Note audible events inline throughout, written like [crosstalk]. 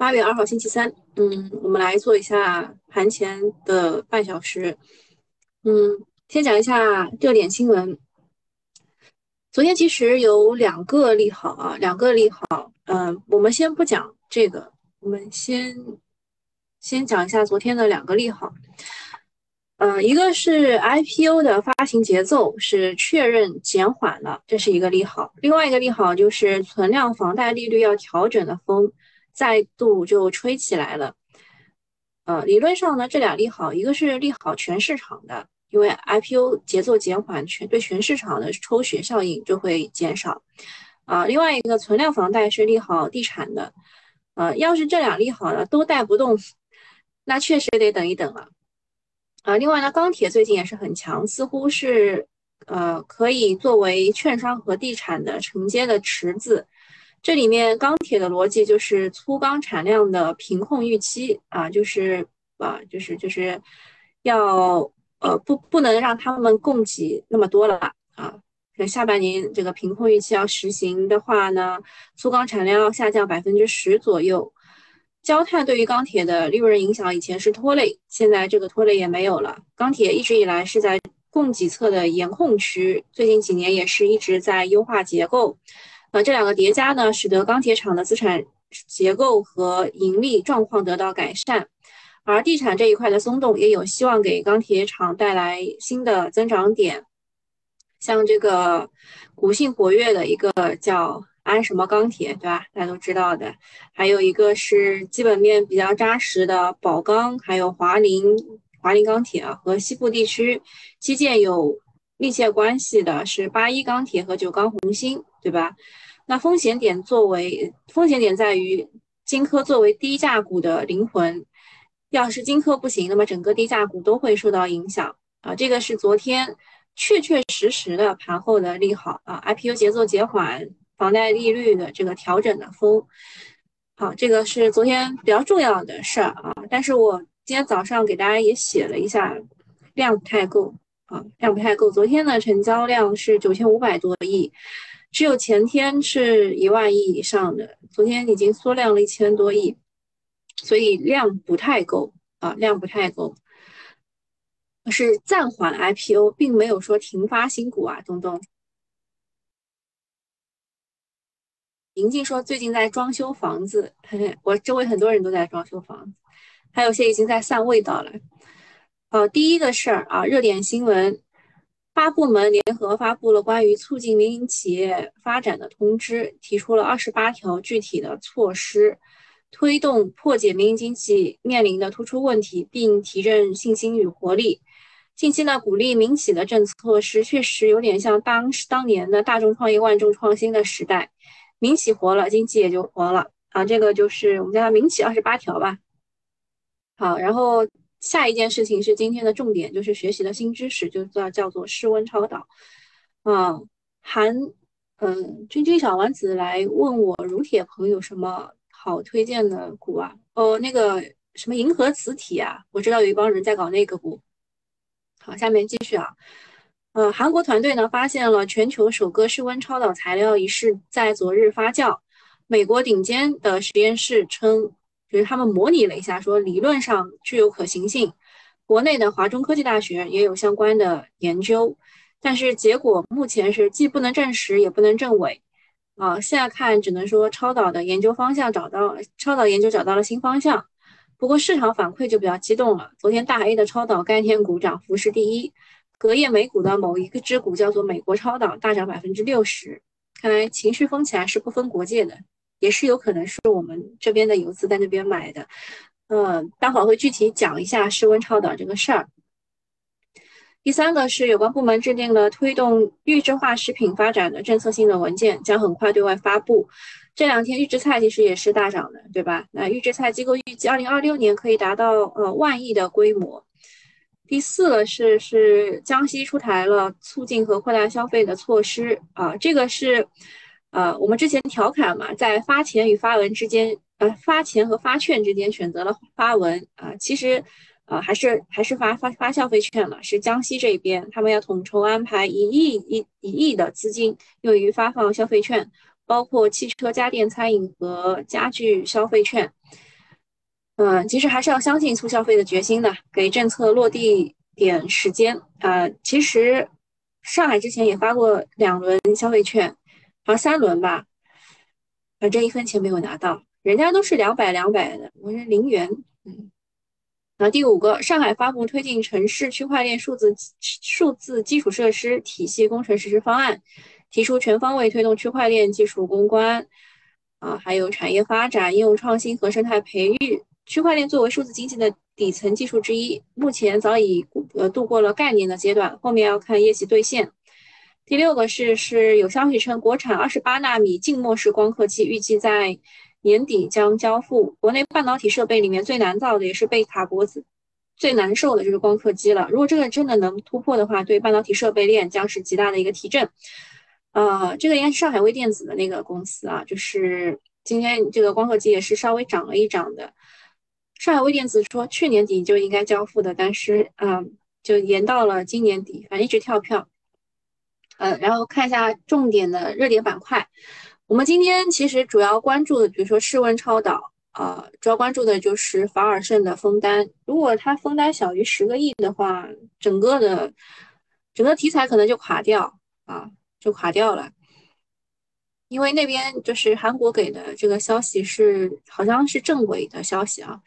八月二号星期三，嗯，我们来做一下盘前的半小时。嗯，先讲一下热点新闻。昨天其实有两个利好啊，两个利好。嗯，我们先不讲这个，我们先先讲一下昨天的两个利好。嗯，一个是 IPO 的发行节奏是确认减缓了，这是一个利好。另外一个利好就是存量房贷利率要调整的风再度就吹起来了。呃，理论上呢，这俩利好，一个是利好全市场的，因为 IPO 节奏减缓，全对全市场的抽血效应就会减少。啊，另外一个存量房贷是利好地产的。呃，要是这俩利好呢都带不动，那确实得等一等了。啊，另外呢，钢铁最近也是很强，似乎是呃可以作为券商和地产的承接的池子。这里面钢铁的逻辑就是粗钢产量的平控预期啊，就是啊，就是就是要呃不不能让他们供给那么多了啊。下半年这个平控预期要实行的话呢，粗钢产量要下降百分之十左右。焦炭对于钢铁的利润影响以前是拖累，现在这个拖累也没有了。钢铁一直以来是在供给侧的严控区，最近几年也是一直在优化结构。呃，这两个叠加呢，使得钢铁厂的资产结构和盈利状况得到改善。而地产这一块的松动，也有希望给钢铁厂带来新的增长点。像这个股性活跃的一个叫。安什么钢铁，对吧？大家都知道的。还有一个是基本面比较扎实的宝钢，还有华菱、华菱钢铁啊，和西部地区基建有密切关系的是八一钢铁和九钢红星，对吧？那风险点作为风险点在于金科作为低价股的灵魂，要是金科不行，那么整个低价股都会受到影响啊。这个是昨天确确实实的盘后的利好啊，IPO 节奏减缓。房贷利率的这个调整的风，好，这个是昨天比较重要的事儿啊。但是我今天早上给大家也写了一下，量不太够啊，量不太够。昨天的成交量是九千五百多亿，只有前天是一万亿以上的，昨天已经缩量了一千多亿，所以量不太够啊，量不太够。是暂缓 IPO，并没有说停发新股啊，东东。宁静说最近在装修房子，我周围很多人都在装修房子，还有些已经在散味道了。呃，第一个事儿啊，热点新闻，八部门联合发布了关于促进民营企业发展的通知，提出了二十八条具体的措施，推动破解民营经济面临的突出问题，并提振信心与活力。近期呢，鼓励民企的政策措施确实有点像当时当年的大众创业万众创新的时代。民企活了，经济也就活了啊！这个就是我们叫它“民企二十八条”吧。好，然后下一件事情是今天的重点，就是学习的新知识，就叫叫做室温超导。啊，韩，嗯，君君小丸子来问我乳铁朋友什么好推荐的股啊？哦，那个什么银河磁体啊，我知道有一帮人在搞那个股。好，下面继续啊。呃，韩国团队呢发现了全球首个室温超导材料一事，在昨日发酵。美国顶尖的实验室称，就是他们模拟了一下，说理论上具有可行性。国内的华中科技大学也有相关的研究，但是结果目前是既不能证实，也不能证伪。啊，现在看只能说超导的研究方向找到，超导研究找到了新方向。不过市场反馈就比较激动了，昨天大 A 的超导概念股涨幅是第一。隔夜美股的某一个支股叫做美国超导，大涨百分之六十。看来情绪疯起来是不分国界的，也是有可能是我们这边的游资在那边买的。嗯，待会儿会具体讲一下室温超导这个事儿。第三个是有关部门制定了推动预制化食品发展的政策性的文件，将很快对外发布。这两天预制菜其实也是大涨的，对吧？那预制菜机构预计二零二六年可以达到呃万亿的规模。第四个是是江西出台了促进和扩大消费的措施啊，这个是呃我们之前调侃嘛，在发钱与发文之间，呃发钱和发券之间选择了发文啊，其实呃还是还是发发发消费券了，是江西这边他们要统筹安排一亿一一亿的资金用于发放消费券，包括汽车、家电、餐饮和家具消费券。嗯，其实还是要相信促消费的决心的，给政策落地点时间啊。其实上海之前也发过两轮消费券，好像三轮吧，反正一分钱没有拿到，人家都是两百两百的，我是零元。嗯，那第五个，上海发布推进城市区块链数字数字基础设施体系工程实施方案，提出全方位推动区块链技术攻关啊，还有产业发展、应用创新和生态培育。区块链作为数字经济的底层技术之一，目前早已呃度过了概念的阶段，后面要看业绩兑现。第六个是是有消息称，国产二十八纳米静默式光刻机预计在年底将交付。国内半导体设备里面最难造的，也是被卡脖子最难受的就是光刻机了。如果这个真的能突破的话，对半导体设备链将是极大的一个提振。呃，这个应该是上海微电子的那个公司啊，就是今天这个光刻机也是稍微涨了一涨的。上海微电子说，去年底就应该交付的，但是嗯，就延到了今年底，反正一直跳票。呃，然后看一下重点的热点板块，我们今天其实主要关注的，比如说世温超导，呃，主要关注的就是法尔胜的封单。如果它封单小于十个亿的话，整个的整个题材可能就垮掉啊，就垮掉了。因为那边就是韩国给的这个消息是好像是正轨的消息啊，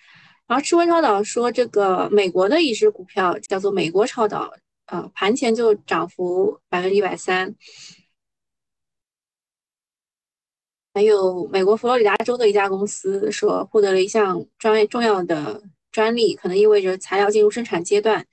然后赤温超导说这个美国的一只股票叫做美国超导，呃，盘前就涨幅百分之一百三，还有美国佛罗里达州的一家公司说获得了一项专业重要的专利，可能意味着材料进入生产阶段，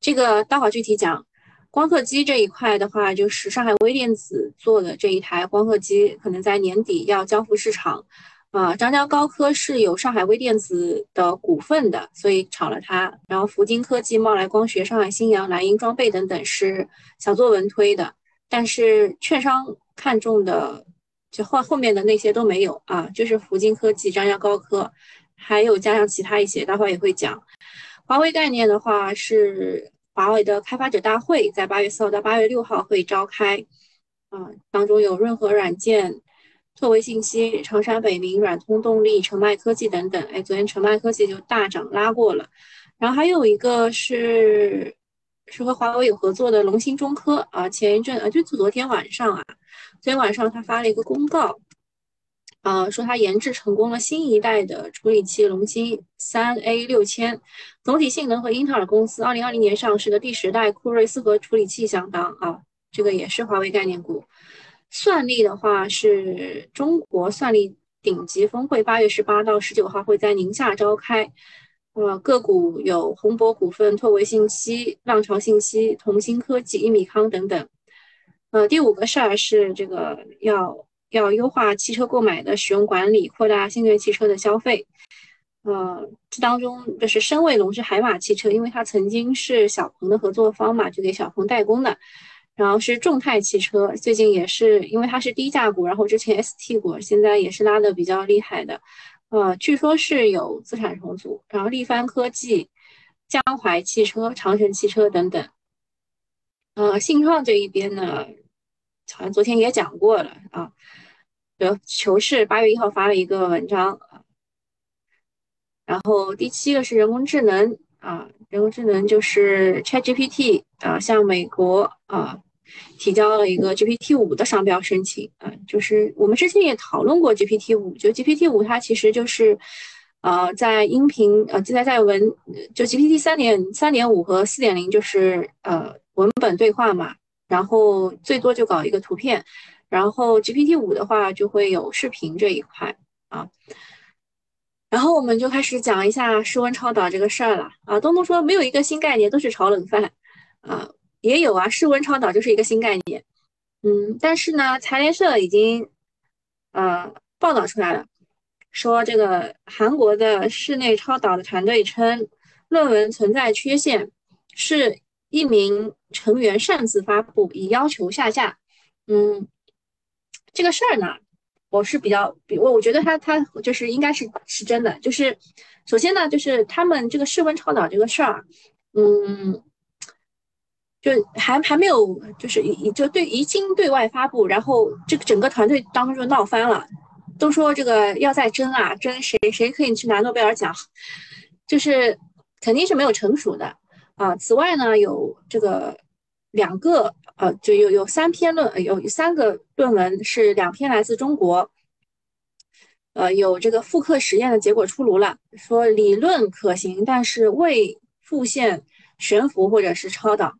这个待会具体讲。光刻机这一块的话，就是上海微电子做的这一台光刻机，可能在年底要交付市场。啊，张江高科是有上海微电子的股份的，所以炒了它。然后福金科技、茂来光学、上海新阳、蓝鹰装备等等是小作文推的，但是券商看中的就后后面的那些都没有啊，就是福金科技、张江高科，还有加上其他一些，待会也会讲。华为概念的话是。华为的开发者大会在八月四号到八月六号会召开，啊，当中有润和软件、拓维信息、长沙北明、软通动力、澄迈科技等等。哎，昨天澄迈科技就大涨拉过了，然后还有一个是是和华为有合作的龙芯中科啊，前一阵啊，就昨天晚上啊，昨天晚上他发了一个公告。啊，说它研制成功了新一代的处理器龙芯三 A 六千，总体性能和英特尔公司二零二零年上市的第十代酷睿四核处理器相当啊，这个也是华为概念股。算力的话是中国算力顶级峰会，八月十八到十九号会在宁夏召开。呃，个股有宏博股份、拓维信息、浪潮信息、同心科技、一米康等等。呃，第五个事儿是这个要。要优化汽车购买的使用管理，扩大新能源汽车的消费。呃，这当中就是申卫龙是海马汽车，因为它曾经是小鹏的合作方嘛，就给小鹏代工的。然后是众泰汽车，最近也是因为它是低价股，然后之前 ST 股现在也是拉的比较厉害的。呃，据说是有资产重组。然后力帆科技、江淮汽车、长城汽车等等。呃，信创这一边呢，好像昨天也讲过了啊。求是八月一号发了一个文章，然后第七个是人工智能啊，人工智能就是 ChatGPT 啊，向美国啊提交了一个 GPT 五的商标申请啊，就是我们之前也讨论过 GPT 五，就 GPT 五它其实就是呃在音频呃就在在文就 GPT 三点三点五和四点零就是呃文本对话嘛，然后最多就搞一个图片。然后 GPT 五的话就会有视频这一块啊，然后我们就开始讲一下室温超导这个事儿了啊。东东说没有一个新概念，都是炒冷饭啊，也有啊，室温超导就是一个新概念，嗯，但是呢，财联社已经呃报道出来了，说这个韩国的室内超导的团队称论文存在缺陷，是一名成员擅自发布，已要求下架，嗯。这个事儿呢，我是比较，比我我觉得他他就是应该是是真的，就是首先呢，就是他们这个室温超导这个事儿，嗯，就还还没有，就是已就对已经对外发布，然后这个整个团队当中就闹翻了，都说这个要再争啊，争谁谁可以去拿诺贝尔奖，就是肯定是没有成熟的。啊。此外呢，有这个两个呃，就有有三篇论，有三个论文是两篇来自中国，呃，有这个复刻实验的结果出炉了，说理论可行，但是未复现悬浮或者是超导，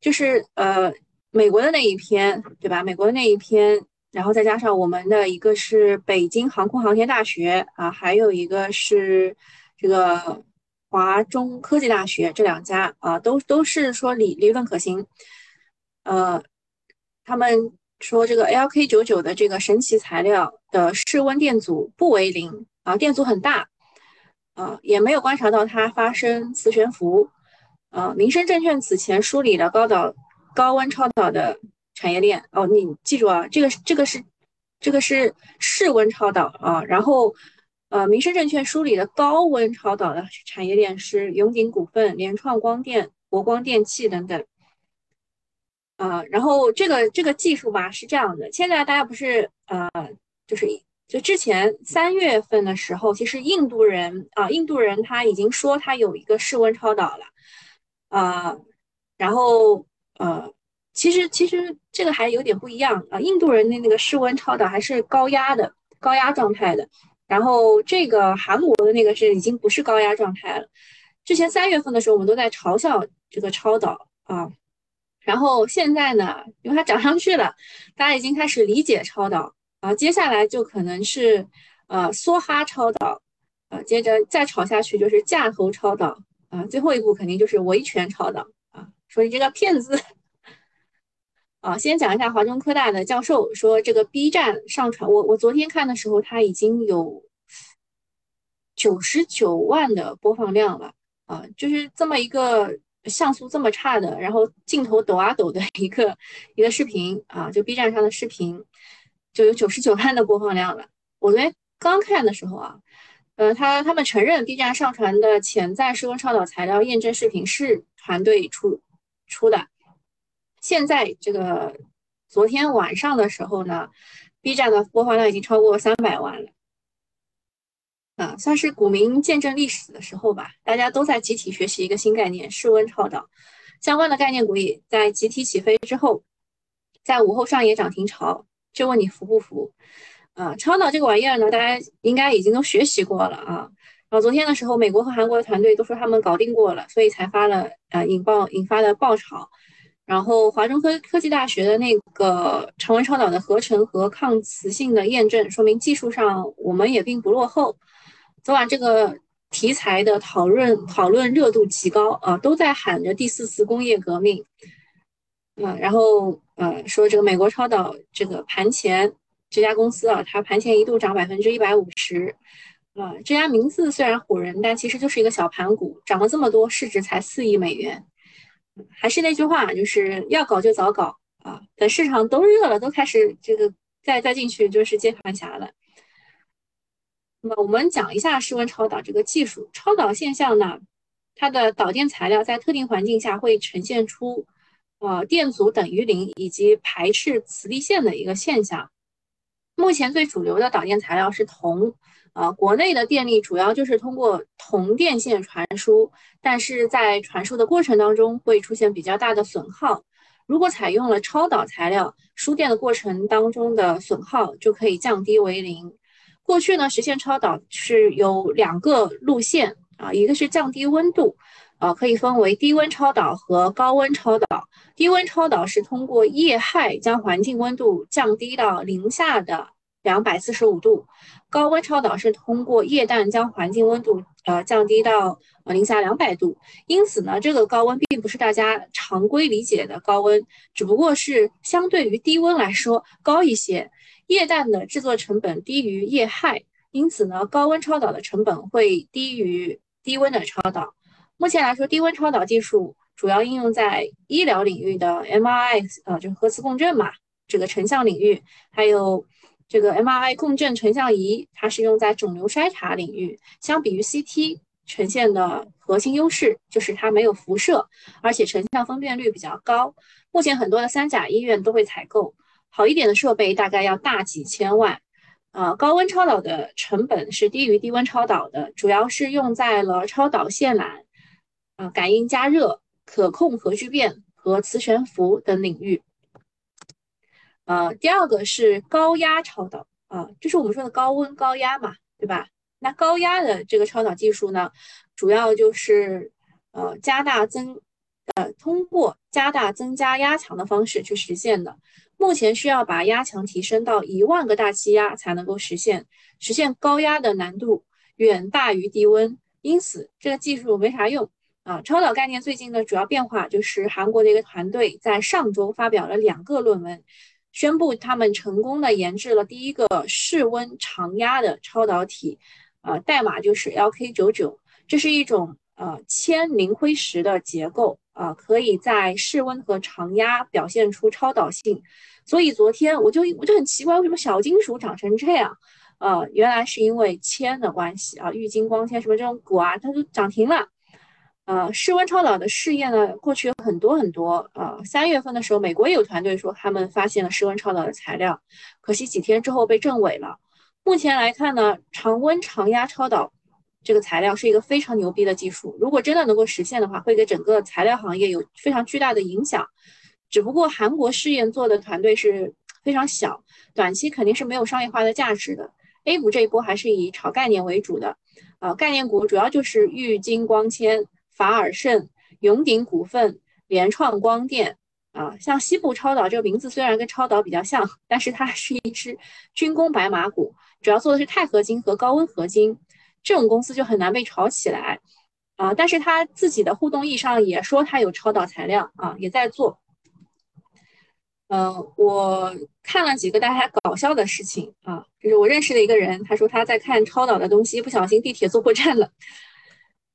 就是呃。美国的那一篇，对吧？美国的那一篇，然后再加上我们的一个是北京航空航天大学啊，还有一个是这个华中科技大学，这两家啊，都都是说理理论可行。呃，他们说这个 LK 九九的这个神奇材料的室温电阻不为零啊，电阻很大啊，也没有观察到它发生磁悬浮。啊，民生证券此前梳理了高导。高温超导的产业链哦，你记住啊，这个这个是这个是室温超导啊，然后呃，民生证券梳理的高温超导的产业链是永鼎股份、联创光电、国光电器等等啊，然后这个这个技术吧是这样的，现在大家不是呃，就是就之前三月份的时候，其实印度人啊，印度人他已经说他有一个室温超导了啊，然后。呃，其实其实这个还有点不一样啊。印度人的那个室温超导还是高压的高压状态的，然后这个韩国的那个是已经不是高压状态了。之前三月份的时候，我们都在嘲笑这个超导啊，然后现在呢，因为它涨上去了，大家已经开始理解超导啊。接下来就可能是呃梭哈超导啊，接着再炒下去就是架头超导啊，最后一步肯定就是维权超导啊。说你这个骗子 [laughs] 啊！先讲一下华中科大的教授说，这个 B 站上传我我昨天看的时候，他已经有九十九万的播放量了啊！就是这么一个像素这么差的，然后镜头抖啊抖的一个一个视频啊，就 B 站上的视频就有九十九万的播放量了。我昨天刚看的时候啊，呃，他他们承认 B 站上传的潜在施工超导材料验证视频是团队出。出的，现在这个昨天晚上的时候呢，B 站的播放量已经超过三百万了，啊，算是股民见证历史的时候吧。大家都在集体学习一个新概念——室温超导相关的概念股也在集体起飞之后，在午后上演涨停潮，就问你服不服？啊，超导这个玩意儿呢，大家应该已经都学习过了啊。然后昨天的时候，美国和韩国的团队都说他们搞定过了，所以才发了呃引爆引发的爆炒。然后华中科科技大学的那个常温超导的合成和抗磁性的验证，说明技术上我们也并不落后。昨晚这个题材的讨论讨论热度极高啊，都在喊着第四次工业革命。嗯，然后呃说这个美国超导这个盘前这家公司啊，它盘前一度涨百分之一百五十。啊，这家名字虽然唬人，但其实就是一个小盘股，涨了这么多，市值才四亿美元。还是那句话，就是要搞就早搞啊，等市场都热了，都开始这个再再进去就是接盘侠了。那么我们讲一下室温超导这个技术，超导现象呢，它的导电材料在特定环境下会呈现出呃电阻等于零以及排斥磁力线的一个现象。目前最主流的导电材料是铜。啊，国内的电力主要就是通过铜电线传输，但是在传输的过程当中会出现比较大的损耗。如果采用了超导材料，输电的过程当中的损耗就可以降低为零。过去呢，实现超导是有两个路线啊，一个是降低温度，啊，可以分为低温超导和高温超导。低温超导是通过液氦将环境温度降低到零下的。两百四十五度，高温超导是通过液氮将环境温度呃降低到呃零下两百度，因此呢，这个高温并不是大家常规理解的高温，只不过是相对于低温来说高一些。液氮的制作成本低于液氦，因此呢，高温超导的成本会低于低温的超导。目前来说，低温超导技术主要应用在医疗领域的 MRI，呃，就是核磁共振嘛，这个成像领域，还有。这个 MRI 共振成像仪，它是用在肿瘤筛查领域。相比于 CT 呈现的核心优势就是它没有辐射，而且成像分辨率比较高。目前很多的三甲医院都会采购，好一点的设备大概要大几千万。呃，高温超导的成本是低于低温超导的，主要是用在了超导线缆、啊感应加热、可控核聚变和磁悬浮等领域。呃，第二个是高压超导啊，就是我们说的高温高压嘛，对吧？那高压的这个超导技术呢，主要就是呃加大增呃通过加大增加压强的方式去实现的。目前需要把压强提升到一万个大气压才能够实现，实现高压的难度远大于低温，因此这个技术没啥用啊。超导概念最近的主要变化就是韩国的一个团队在上周发表了两个论文，宣布他们成功的研制了第一个室温长压的超导体，呃，代码就是 LK99，这是一种呃铅磷灰石的结构。啊，可以在室温和常压表现出超导性，所以昨天我就我就很奇怪，为什么小金属长成这样？呃，原来是因为铅的关系啊，玉晶光纤什么这种股啊，它都涨停了。呃，室温超导的试验呢，过去有很多很多。呃，三月份的时候，美国也有团队说他们发现了室温超导的材料，可惜几天之后被证伪了。目前来看呢，常温常压超导。这个材料是一个非常牛逼的技术，如果真的能够实现的话，会给整个材料行业有非常巨大的影响。只不过韩国试验做的团队是非常小，短期肯定是没有商业化的价值的。A 股这一波还是以炒概念为主的，呃，概念股主要就是玉晶光纤、法尔胜、永鼎股份、联创光电啊。像西部超导这个名字虽然跟超导比较像，但是它是一只军工白马股，主要做的是钛合金和高温合金。这种公司就很难被炒起来啊！但是他自己的互动意义上也说他有超导材料啊，也在做。嗯，我看了几个大家搞笑的事情啊，就是我认识的一个人，他说他在看超导的东西，不小心地铁坐过站了。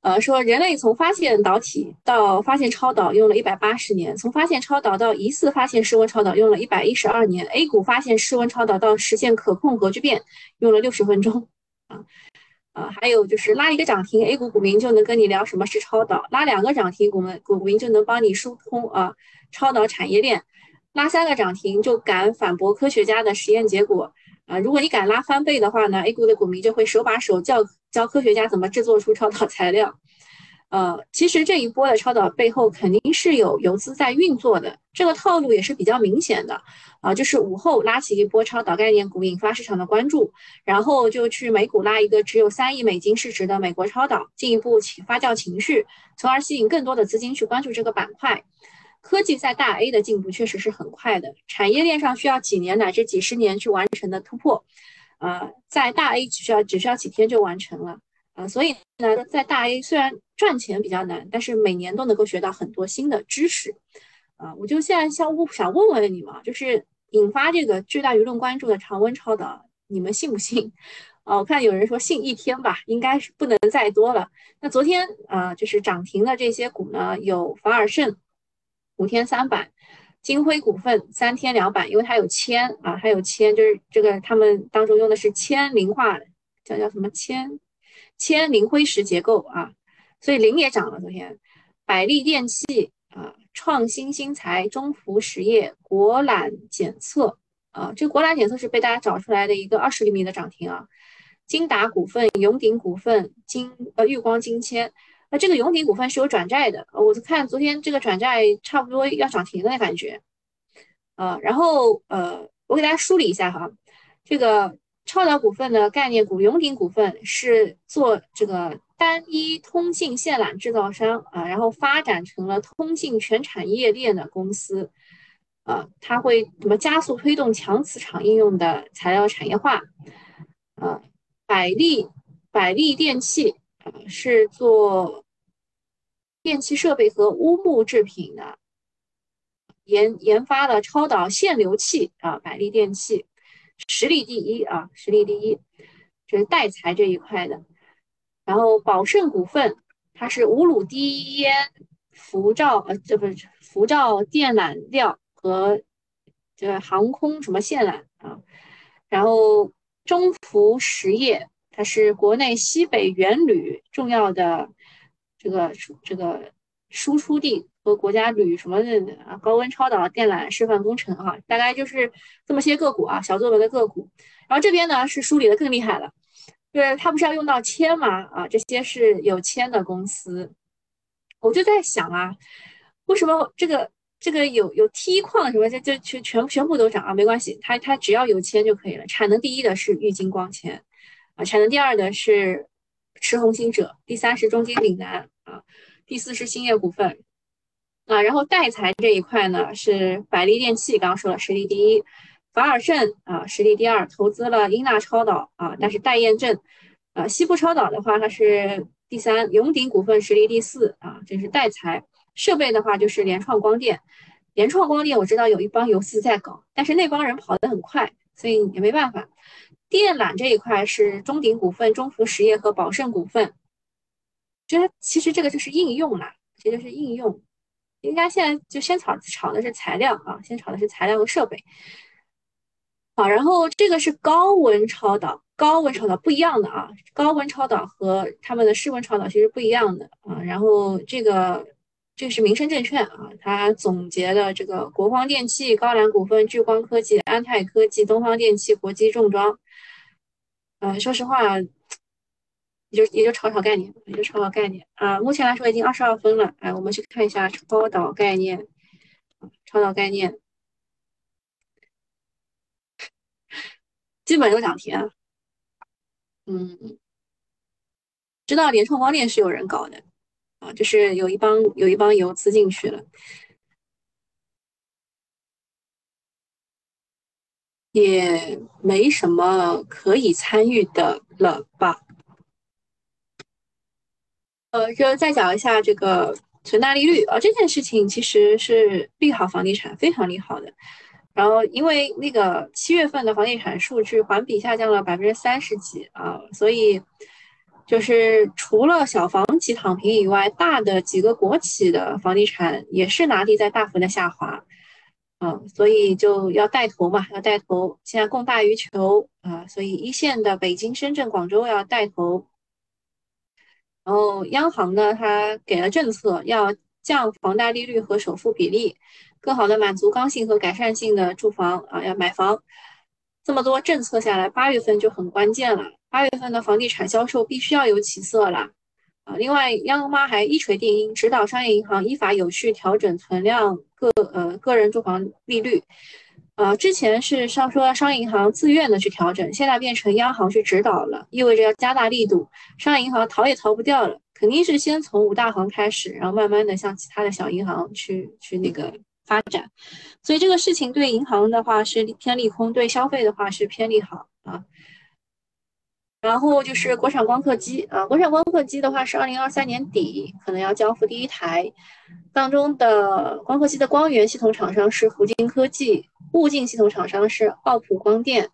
呃，说人类从发现导体到发现超导用了一百八十年，从发现超导到疑似发现室温超导用了一百一十二年，A 股发现室温超导到实现可控核聚变用了六十分钟啊。啊，还有就是拉一个涨停，A 股股民就能跟你聊什么是超导；拉两个涨停，股们股民就能帮你疏通啊超导产业链；拉三个涨停就敢反驳科学家的实验结果啊！如果你敢拉翻倍的话呢，A 股的股民就会手把手教教科学家怎么制作出超导材料。呃，其实这一波的超导背后肯定是有游资在运作的，这个套路也是比较明显的啊，就是午后拉起一波超导概念股，引发市场的关注，然后就去美股拉一个只有三亿美金市值的美国超导，进一步起发酵情绪，从而吸引更多的资金去关注这个板块。科技在大 A 的进步确实是很快的，产业链上需要几年乃至几十年去完成的突破，呃，在大 A 只需要只需要几天就完成了。啊，所以呢，在大 A 虽然赚钱比较难，但是每年都能够学到很多新的知识。啊，我就现在想想问问你们，就是引发这个巨大舆论关注的常温超导，你们信不信？啊，我看有人说信一天吧，应该是不能再多了。那昨天啊，就是涨停的这些股呢，有法尔胜五天三板，金辉股份三天两板，因为它有铅啊，它有铅，就是这个他们当中用的是铅磷化，叫叫什么铅？铅磷灰石结构啊，所以磷也涨了。昨天，百利电器啊，创新新材、中孚实业、国缆检测啊，这国缆检测是被大家找出来的一个二十厘米的涨停啊。金达股份、永鼎股份、金呃玉光金铅，那这个永鼎股份是有转债的，我看昨天这个转债差不多要涨停的感觉。呃，然后呃，我给大家梳理一下哈，这个。超导股份的概念股永鼎股份是做这个单一通信线缆制造商啊，然后发展成了通信全产业链的公司，啊，它会什么加速推动强磁场应用的材料产业化？啊，百利百利电器啊是做电器设备和乌木制品的，研研发了超导限流器啊，百利电器。实力第一啊，实力第一，这是带材这一块的。然后宝盛股份，它是无卤低烟辐照呃，这不是辐照电缆料和这个航空什么线缆啊。然后中孚实业，它是国内西北原铝重要的这个这个输出地和国家铝什么的啊，高温超导电缆示范工程啊，大概就是这么些个股啊，小作文的个股。然后这边呢是梳理的更厉害了，就是它不是要用到铅吗？啊，这些是有铅的公司。我就在想啊，为什么这个这个有有梯矿什么这这全全全部都涨啊？没关系，它它只要有铅就可以了。产能第一的是玉晶光纤啊，产能第二的是驰宏星者，第三是中金岭南啊，第四是兴业股份啊。然后代材这一块呢是百利电器，刚刚说了实力第一，法尔胜啊实力第二，投资了英纳超导啊，但是待验证啊。西部超导的话它是。第三，永鼎股份实力第四啊，这是代材设备的话，就是联创光电。联创光电我知道有一帮游资在搞，但是那帮人跑得很快，所以也没办法。电缆这一块是中鼎股份、中孚实业和宝盛股份。觉得其实这个就是应用啦，这就是应用。应该现在就先炒炒的是材料啊，先炒的是材料和设备。好，然后这个是高温超导。高温超导不一样的啊，高温超导和他们的室温超导其实不一样的啊。然后这个这是民生证券啊，它总结的这个国光电器、高蓝股份、聚光科技、安泰科技、东方电器、国际重装。呃，说实话，也就也就炒炒概念，也就炒炒概念啊。目前来说已经二十二分了，哎，我们去看一下超导概念，超导概念基本都涨停啊。嗯，知道联创光电是有人搞的啊，就是有一帮有一帮游资进去了，也没什么可以参与的了吧？呃，就再讲一下这个存贷利率啊，这件事情其实是利好房地产，非常利好的。然后，因为那个七月份的房地产数据环比下降了百分之三十几啊，所以就是除了小房企躺平以外，大的几个国企的房地产也是拿地在大幅的下滑，嗯，所以就要带头嘛，要带头。现在供大于求啊，所以一线的北京、深圳、广州要带头。然后央行呢，它给了政策，要降房贷利率和首付比例。更好的满足刚性和改善性的住房啊，要买房，这么多政策下来，八月份就很关键了。八月份的房地产销售必须要有起色了啊！另外，央妈还一锤定音，指导商业银行依法有序调整存量个呃个人住房利率啊。之前是上说商业银行自愿的去调整，现在变成央行去指导了，意味着要加大力度，商业银行逃也逃不掉了，肯定是先从五大行开始，然后慢慢的向其他的小银行去去那个。发展，所以这个事情对银行的话是偏利空，对消费的话是偏利好啊。然后就是国产光刻机啊，国产光刻机的话是二零二三年底可能要交付第一台，当中的光刻机的光源系统厂商是福晶科技，物镜系统厂商是奥普光电，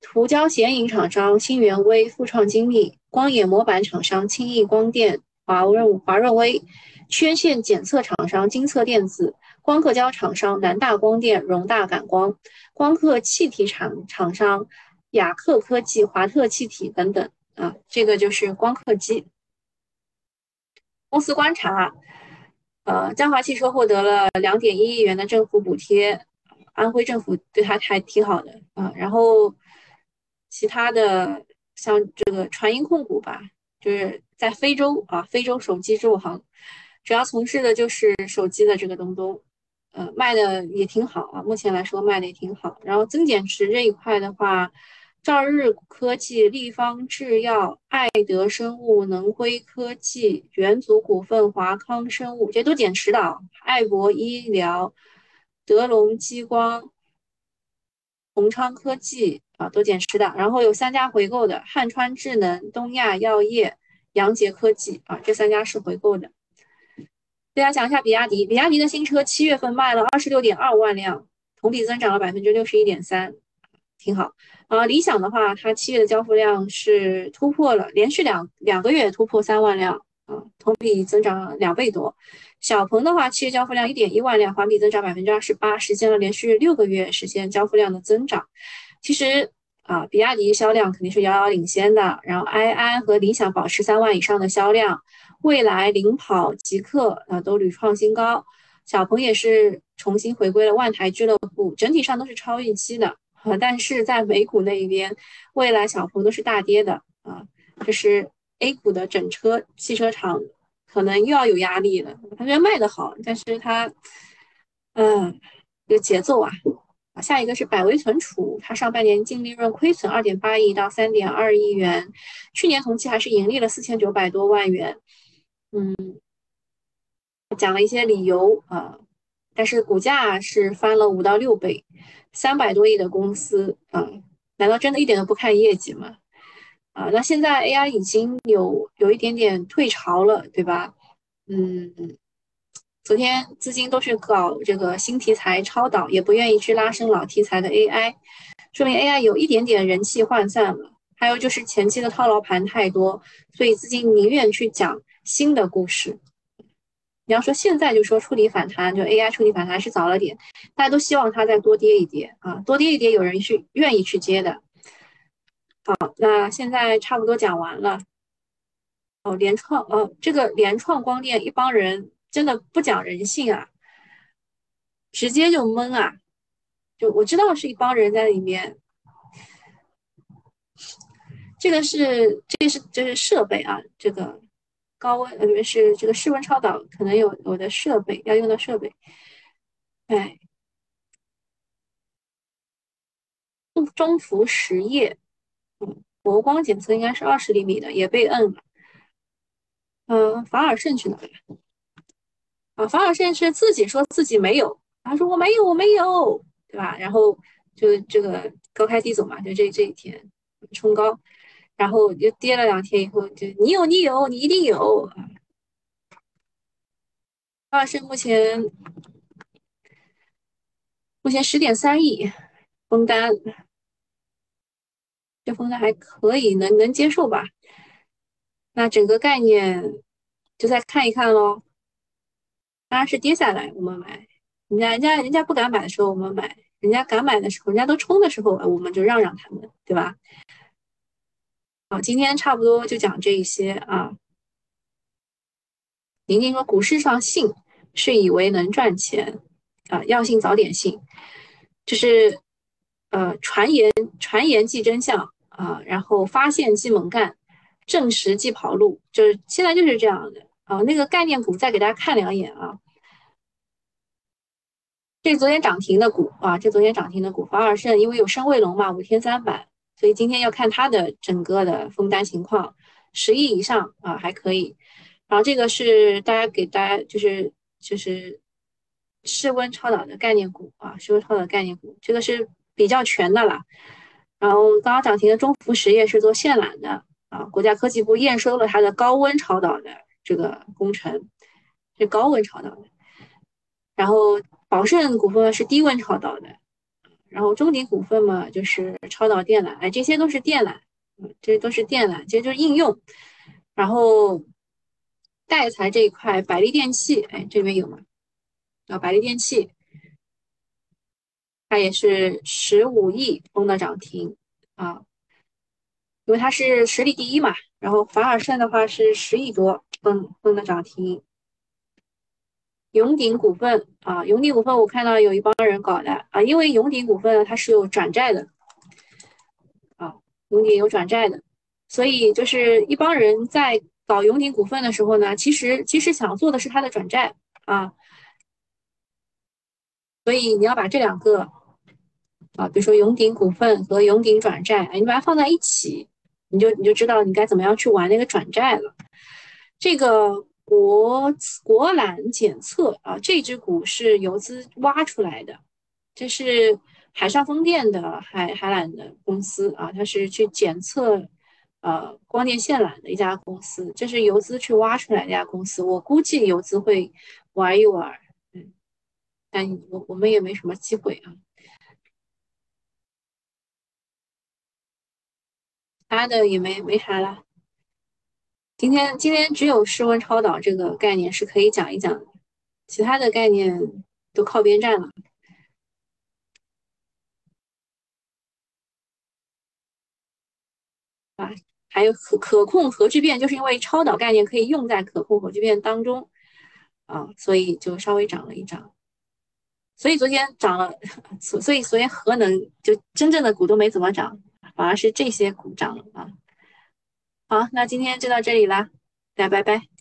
涂胶显影厂商新源微、富创精密，光眼模板厂商轻易光电、华润华润微，缺陷检测厂商金测电子。光刻胶厂商南大光电、荣大感光，光刻气体厂厂商雅克科技、华特气体等等啊，这个就是光刻机。公司观察，呃，江华汽车获得了两点一亿元的政府补贴，安徽政府对他还挺好的啊。然后其他的像这个传音控股吧，就是在非洲啊，非洲手机支付行，主要从事的就是手机的这个东东。呃，卖的也挺好啊，目前来说卖的也挺好。然后增减持这一块的话，兆日科技、立方制药、爱德生物、能辉科技、元祖股份、华康生物这都减持的。爱博医疗、德龙激光、宏昌科技啊都减持的。然后有三家回购的，汉川智能、东亚药业、阳杰科技啊，这三家是回购的。大家讲一下比亚迪，比亚迪的新车七月份卖了二十六点二万辆，同比增长了百分之六十一点三，挺好。啊，理想的话，它七月的交付量是突破了，连续两两个月突破三万辆，啊，同比增长两倍多。小鹏的话，七月交付量一点一万辆，环比增长百分之二十八，实现了连续六个月实现交付量的增长。其实啊，比亚迪销量肯定是遥遥领先的，然后埃安和理想保持三万以上的销量。蔚来领跑，极客啊都屡创新高，小鹏也是重新回归了万台俱乐部，整体上都是超预期的啊。但是在美股那一边，未来小鹏都是大跌的啊，就是 A 股的整车汽车厂可能又要有压力了。它虽然卖的好，但是它，嗯，这个节奏啊。下一个是百威存储，它上半年净利润亏损二点八亿到三点二亿元，去年同期还是盈利了四千九百多万元。嗯，讲了一些理由啊，但是股价是翻了五到六倍，三百多亿的公司啊，难道真的一点都不看业绩吗？啊，那现在 AI 已经有有一点点退潮了，对吧？嗯。昨天资金都是搞这个新题材超导，也不愿意去拉升老题材的 AI，说明 AI 有一点点人气涣散了。还有就是前期的套牢盘太多，所以资金宁愿去讲新的故事。你要说现在就说触底反弹，就 AI 触底反弹是早了点，大家都希望它再多跌一跌啊，多跌一跌，有人是愿意去接的。好，那现在差不多讲完了。哦，联创，哦，这个联创光电一帮人。真的不讲人性啊，直接就懵啊！就我知道是一帮人在里面，这个是这个是这是设备啊，这个高温呃是这个室温超导可能有有的设备要用的设备，哎，中孚实业，嗯，博光检测应该是二十厘米的，也被摁了，嗯，法尔胜去哪了？啊，法尔胜是自己说自己没有，他说我没有，我没有，对吧？然后就这个高开低走嘛，就这这一天冲高，然后又跌了两天以后，就你有你有你一定有。法尔胜目前目前十点三亿封单，这风险还可以，能能接受吧？那整个概念就再看一看喽。当然是跌下来我们买，人家人家人家不敢买的时候我们买，人家敢买的时候，人家都冲的时候，我们就让让他们，对吧？好，今天差不多就讲这一些啊。宁宁说，股市上信是以为能赚钱啊，要信早点信，就是呃传言传言即真相啊，然后发现即猛干，证实即跑路，就是现在就是这样的。啊，那个概念股再给大家看两眼啊。这昨天涨停的股啊，这昨天涨停的股，华尔胜因为有深卫龙嘛，五天三板，所以今天要看它的整个的封单情况，十亿以上啊还可以。然后这个是大家给大家就是就是室温超导的概念股啊，室温超导概念股，这个是比较全的了。然后刚刚涨停的中孚实业是做线缆的啊，国家科技部验收了它的高温超导的。这个工程是高温超导的，然后宝盛股份是低温超导的，然后中鼎股份嘛就是超导电缆，哎，这些都是电缆，嗯，这都是电缆，这就是应用。然后代材这一块，百利电器，哎，这里面有吗？啊，百利电器，它也是十五亿封的涨停啊，因为它是实力第一嘛。然后凡尔胜的话是十亿多。封封的涨停，永鼎股份啊，永鼎股份我看到有一帮人搞的啊，因为永鼎股份它是有转债的啊，永鼎有转债的，所以就是一帮人在搞永鼎股份的时候呢，其实其实想做的是它的转债啊，所以你要把这两个啊，比如说永鼎股份和永鼎转债，哎，你把它放在一起，你就你就知道你该怎么样去玩那个转债了。这个国国缆检测啊，这只股是游资挖出来的，这是海上风电的海海缆的公司啊，它是去检测呃光电线缆的一家公司，这是游资去挖出来的一家公司，我估计游资会玩一玩，嗯，但我我们也没什么机会啊，他的也没没啥了。今天今天只有室温超导这个概念是可以讲一讲的，其他的概念都靠边站了。啊，还有可可控核聚变，就是因为超导概念可以用在可控核聚变当中啊，所以就稍微涨了一涨。所以昨天涨了，所所以昨天核能就真正的股都没怎么涨，反而是这些股涨了啊。好，那今天就到这里啦，大家拜拜。